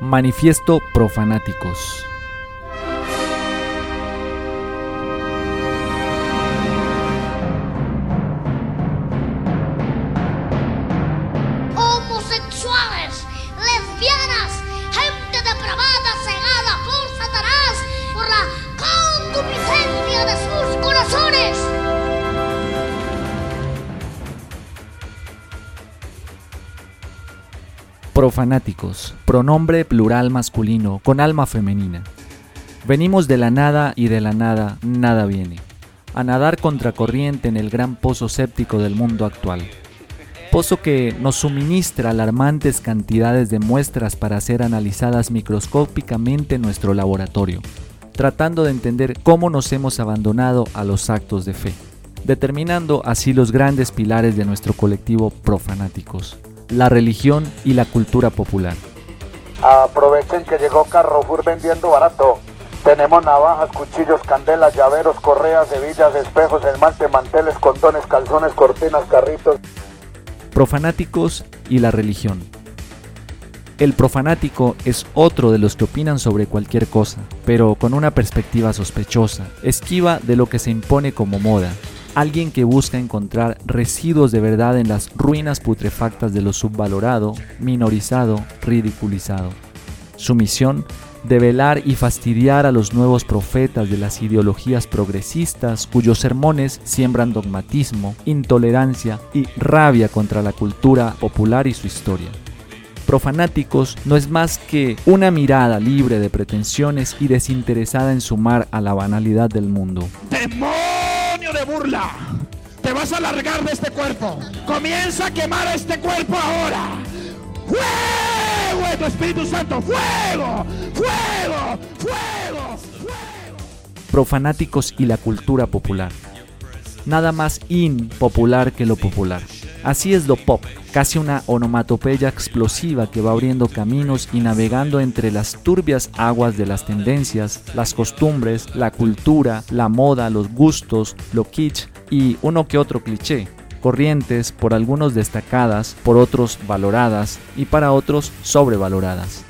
Manifiesto Profanáticos. Profanáticos, pronombre plural masculino con alma femenina. Venimos de la nada y de la nada nada viene. A nadar contracorriente en el gran pozo séptico del mundo actual. Pozo que nos suministra alarmantes cantidades de muestras para ser analizadas microscópicamente en nuestro laboratorio, tratando de entender cómo nos hemos abandonado a los actos de fe, determinando así los grandes pilares de nuestro colectivo profanáticos la religión y la cultura popular. Aprovechen que llegó Carrefour vendiendo barato. Tenemos navajas, cuchillos, candelas, llaveros, correas, hebillas, espejos, esmalte, manteles, condones, calzones, cortinas, carritos. Profanáticos y la religión. El profanático es otro de los que opinan sobre cualquier cosa, pero con una perspectiva sospechosa, esquiva de lo que se impone como moda, alguien que busca encontrar residuos de verdad en las ruinas putrefactas de lo subvalorado, minorizado, ridiculizado. Su misión, develar y fastidiar a los nuevos profetas de las ideologías progresistas cuyos sermones siembran dogmatismo, intolerancia y rabia contra la cultura popular y su historia. Profanáticos no es más que una mirada libre de pretensiones y desinteresada en sumar a la banalidad del mundo. ¡Demonio de burla! Te vas a largar de este cuerpo. Comienza a quemar este cuerpo ahora. ¡Fuego de tu Espíritu Santo! ¡Fuego! ¡Fuego! ¡Fuego! ¡Fuego! Profanáticos y la cultura popular. Nada más impopular que lo popular. Así es lo pop, casi una onomatopeya explosiva que va abriendo caminos y navegando entre las turbias aguas de las tendencias, las costumbres, la cultura, la moda, los gustos, lo kitsch y uno que otro cliché. Corrientes, por algunos destacadas, por otros valoradas y para otros sobrevaloradas.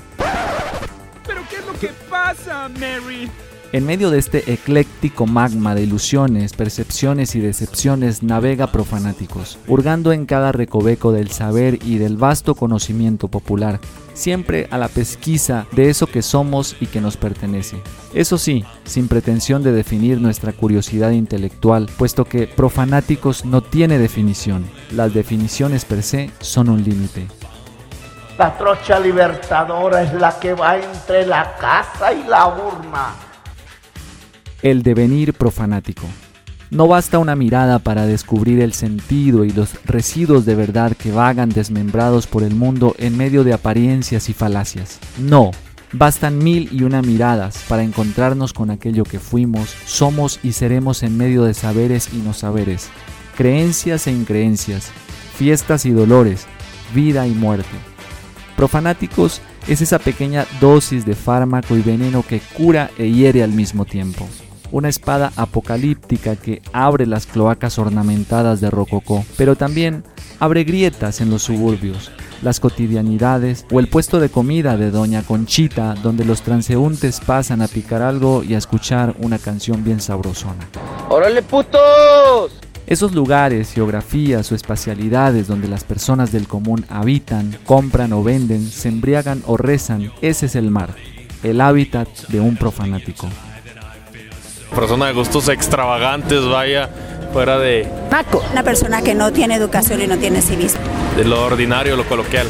¿Pero qué es lo que pasa, Mary? En medio de este ecléctico magma de ilusiones, percepciones y decepciones navega profanáticos, hurgando en cada recoveco del saber y del vasto conocimiento popular, siempre a la pesquisa de eso que somos y que nos pertenece. Eso sí, sin pretensión de definir nuestra curiosidad intelectual, puesto que profanáticos no tiene definición. Las definiciones per se son un límite. La trocha libertadora es la que va entre la casa y la urna. El devenir profanático. No basta una mirada para descubrir el sentido y los residuos de verdad que vagan desmembrados por el mundo en medio de apariencias y falacias. No, bastan mil y una miradas para encontrarnos con aquello que fuimos, somos y seremos en medio de saberes y no saberes, creencias e increencias, fiestas y dolores, vida y muerte. Profanáticos es esa pequeña dosis de fármaco y veneno que cura e hiere al mismo tiempo una espada apocalíptica que abre las cloacas ornamentadas de rococó, pero también abre grietas en los suburbios, las cotidianidades o el puesto de comida de Doña Conchita, donde los transeúntes pasan a picar algo y a escuchar una canción bien sabrosona. ¡Órale, putos! Esos lugares, geografías o espacialidades donde las personas del común habitan, compran o venden, se embriagan o rezan, ese es el mar, el hábitat de un profanático persona de gustos extravagantes, vaya, fuera de... Una persona que no tiene educación y no tiene civismo. De lo ordinario, lo coloquial.